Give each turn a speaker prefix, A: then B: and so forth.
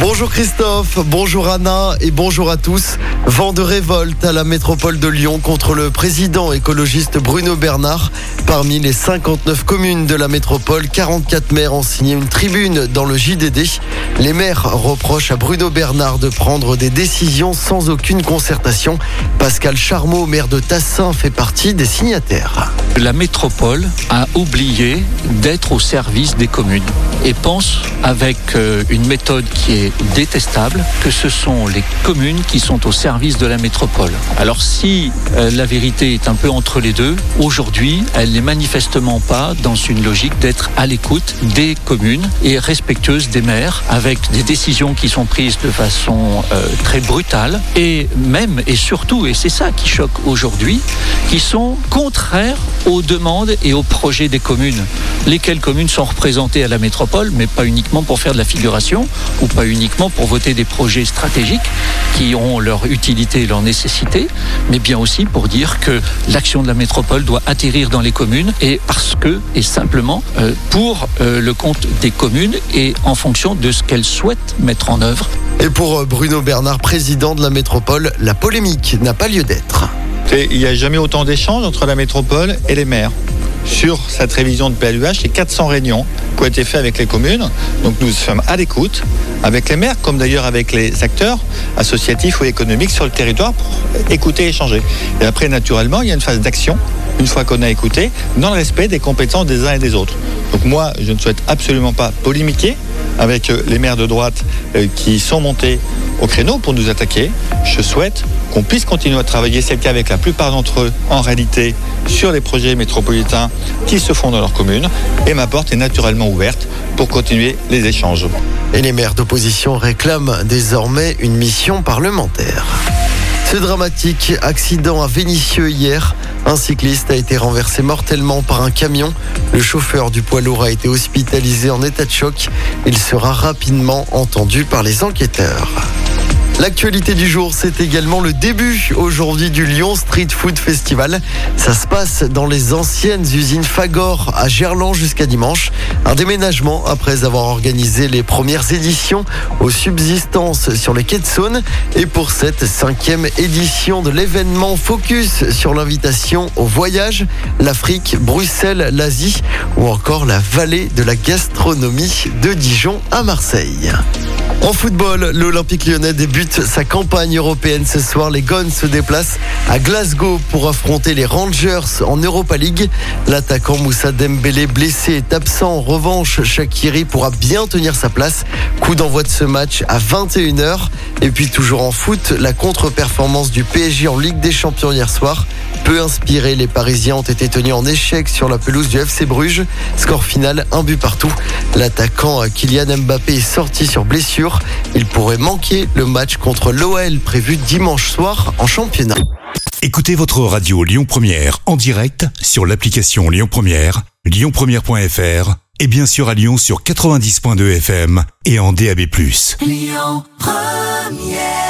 A: Bonjour Christophe, bonjour Anna et bonjour à tous. Vent de révolte à la métropole de Lyon contre le président écologiste Bruno Bernard. Parmi les 59 communes de la métropole, 44 maires ont signé une tribune dans le JDD. Les maires reprochent à Bruno Bernard de prendre des décisions sans aucune concertation. Pascal Charmeau, maire de Tassin, fait partie des signataires.
B: La métropole a oublié d'être au service des communes et pense avec euh, une méthode qui est détestable que ce sont les communes qui sont au service de la métropole. Alors si euh, la vérité est un peu entre les deux, aujourd'hui, elle n'est manifestement pas dans une logique d'être à l'écoute des communes et respectueuse des maires avec des décisions qui sont prises de façon euh, très brutale et même et surtout, et c'est ça qui choque aujourd'hui, qui sont contraires aux demandes et aux projets des communes. Lesquelles communes sont représentées à la métropole, mais pas uniquement pour faire de la figuration ou pas uniquement pour voter des projets stratégiques qui ont leur utilité et leur nécessité, mais bien aussi pour dire que l'action de la métropole doit atterrir dans les communes et parce que, et simplement, euh, pour euh, le compte des communes et en fonction de ce qu'elles souhaitent mettre en œuvre.
A: Et pour Bruno Bernard, président de la métropole, la polémique n'a pas lieu d'être.
C: Il n'y a jamais autant d'échanges entre la métropole et les maires. Sur cette révision de PLUH, a 400 réunions qui ont été faites avec les communes. Donc nous sommes à l'écoute avec les maires, comme d'ailleurs avec les acteurs associatifs ou économiques sur le territoire pour écouter et échanger. Et après, naturellement, il y a une phase d'action, une fois qu'on a écouté, dans le respect des compétences des uns et des autres. Donc moi, je ne souhaite absolument pas polémiquer avec les maires de droite euh, qui sont montés au créneau pour nous attaquer. Je souhaite qu'on puisse continuer à travailler, c'est le cas avec la plupart d'entre eux, en réalité, sur les projets métropolitains qui se font dans leur commune. Et ma porte est naturellement ouverte pour continuer les échanges.
A: Et les maires d'opposition réclament désormais une mission parlementaire. Ce dramatique accident à Vénissieux hier. Un cycliste a été renversé mortellement par un camion. Le chauffeur du poids lourd a été hospitalisé en état de choc. Il sera rapidement entendu par les enquêteurs. L'actualité du jour, c'est également le début aujourd'hui du Lyon Street Food Festival. Ça se passe dans les anciennes usines Fagor à Gerland jusqu'à dimanche. Un déménagement après avoir organisé les premières éditions aux subsistances sur les quais de Saône. Et pour cette cinquième édition de l'événement, focus sur l'invitation au voyage, l'Afrique, Bruxelles, l'Asie ou encore la vallée de la gastronomie de Dijon à Marseille. En football, l'Olympique lyonnais débute sa campagne européenne ce soir. Les Gones se déplacent à Glasgow pour affronter les Rangers en Europa League. L'attaquant Moussa Dembélé blessé est absent. En revanche, Shakiri pourra bien tenir sa place. Coup d'envoi de ce match à 21h. Et puis toujours en foot, la contre-performance du PSG en Ligue des Champions hier soir. Peu inspiré, les Parisiens ont été tenus en échec sur la pelouse du FC Bruges. Score final, un but partout. L'attaquant Kylian Mbappé est sorti sur blessure. Il pourrait manquer le match contre l'OL prévu dimanche soir en championnat.
D: Écoutez votre radio Lyon Première en direct sur l'application Lyon Première, lyonpremière.fr et bien sûr à Lyon sur 90.2 FM et en DAB+. Lyon Première